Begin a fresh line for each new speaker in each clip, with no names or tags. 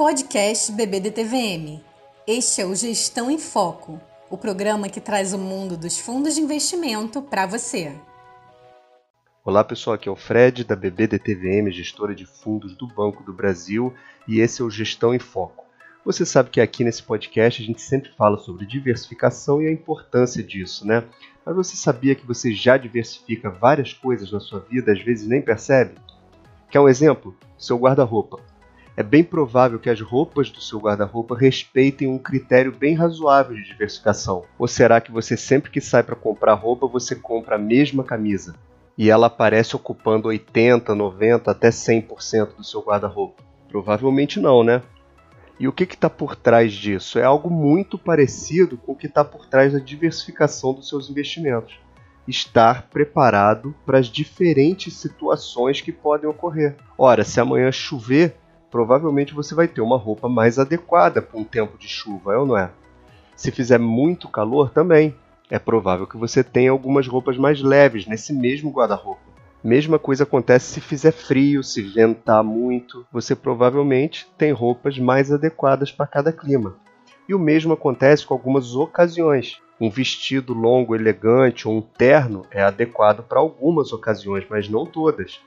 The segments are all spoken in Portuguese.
Podcast BBDTVM. Este é o Gestão em Foco, o programa que traz o mundo dos fundos de investimento para você.
Olá pessoal, aqui é o Fred da BBDTVM, gestora de fundos do Banco do Brasil, e esse é o Gestão em Foco. Você sabe que aqui nesse podcast a gente sempre fala sobre diversificação e a importância disso, né? Mas você sabia que você já diversifica várias coisas na sua vida, às vezes nem percebe? Quer um exemplo? Seu guarda-roupa é bem provável que as roupas do seu guarda-roupa respeitem um critério bem razoável de diversificação. Ou será que você sempre que sai para comprar roupa, você compra a mesma camisa? E ela aparece ocupando 80, 90, até 100% do seu guarda-roupa? Provavelmente não, né? E o que está por trás disso? É algo muito parecido com o que está por trás da diversificação dos seus investimentos. Estar preparado para as diferentes situações que podem ocorrer. Ora, se amanhã chover, provavelmente você vai ter uma roupa mais adequada para um tempo de chuva, é ou não é? Se fizer muito calor, também é provável que você tenha algumas roupas mais leves nesse mesmo guarda-roupa. Mesma coisa acontece se fizer frio, se ventar muito, você provavelmente tem roupas mais adequadas para cada clima. E o mesmo acontece com algumas ocasiões. Um vestido longo, elegante ou um terno é adequado para algumas ocasiões, mas não todas.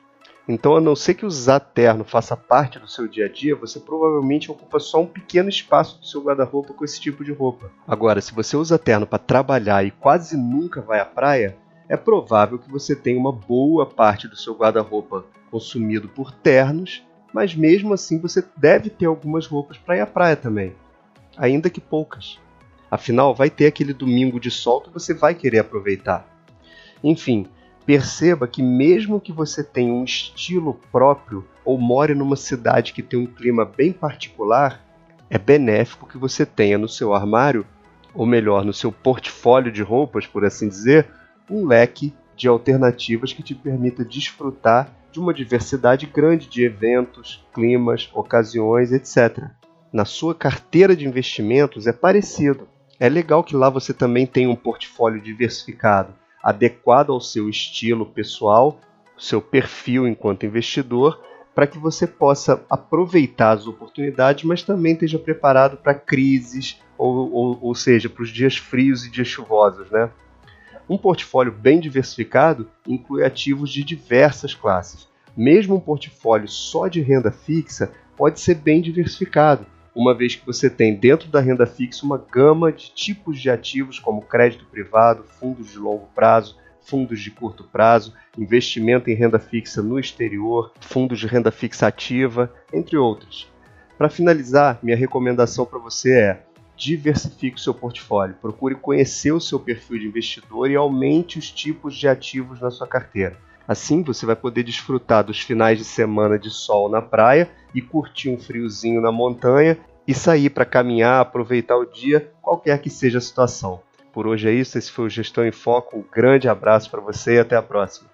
Então, a não ser que usar terno faça parte do seu dia a dia, você provavelmente ocupa só um pequeno espaço do seu guarda-roupa com esse tipo de roupa. Agora, se você usa terno para trabalhar e quase nunca vai à praia, é provável que você tenha uma boa parte do seu guarda-roupa consumido por ternos, mas mesmo assim você deve ter algumas roupas para ir à praia também, ainda que poucas. Afinal, vai ter aquele domingo de sol que você vai querer aproveitar. Enfim, perceba que mesmo que você tenha um estilo próprio ou more numa cidade que tem um clima bem particular, é benéfico que você tenha no seu armário, ou melhor, no seu portfólio de roupas, por assim dizer, um leque de alternativas que te permita desfrutar de uma diversidade grande de eventos, climas, ocasiões, etc. Na sua carteira de investimentos é parecido. É legal que lá você também tenha um portfólio diversificado adequado ao seu estilo pessoal, seu perfil enquanto investidor, para que você possa aproveitar as oportunidades, mas também esteja preparado para crises, ou, ou, ou seja, para os dias frios e dias chuvosos. Né? Um portfólio bem diversificado inclui ativos de diversas classes. Mesmo um portfólio só de renda fixa pode ser bem diversificado, uma vez que você tem dentro da renda fixa uma gama de tipos de ativos como crédito privado, fundos de longo prazo, fundos de curto prazo, investimento em renda fixa no exterior, fundos de renda fixa ativa, entre outros. Para finalizar, minha recomendação para você é diversifique o seu portfólio, procure conhecer o seu perfil de investidor e aumente os tipos de ativos na sua carteira. Assim você vai poder desfrutar dos finais de semana de sol na praia e curtir um friozinho na montanha e sair para caminhar, aproveitar o dia, qualquer que seja a situação. Por hoje é isso, esse foi o Gestão em Foco. Um grande abraço para você e até a próxima.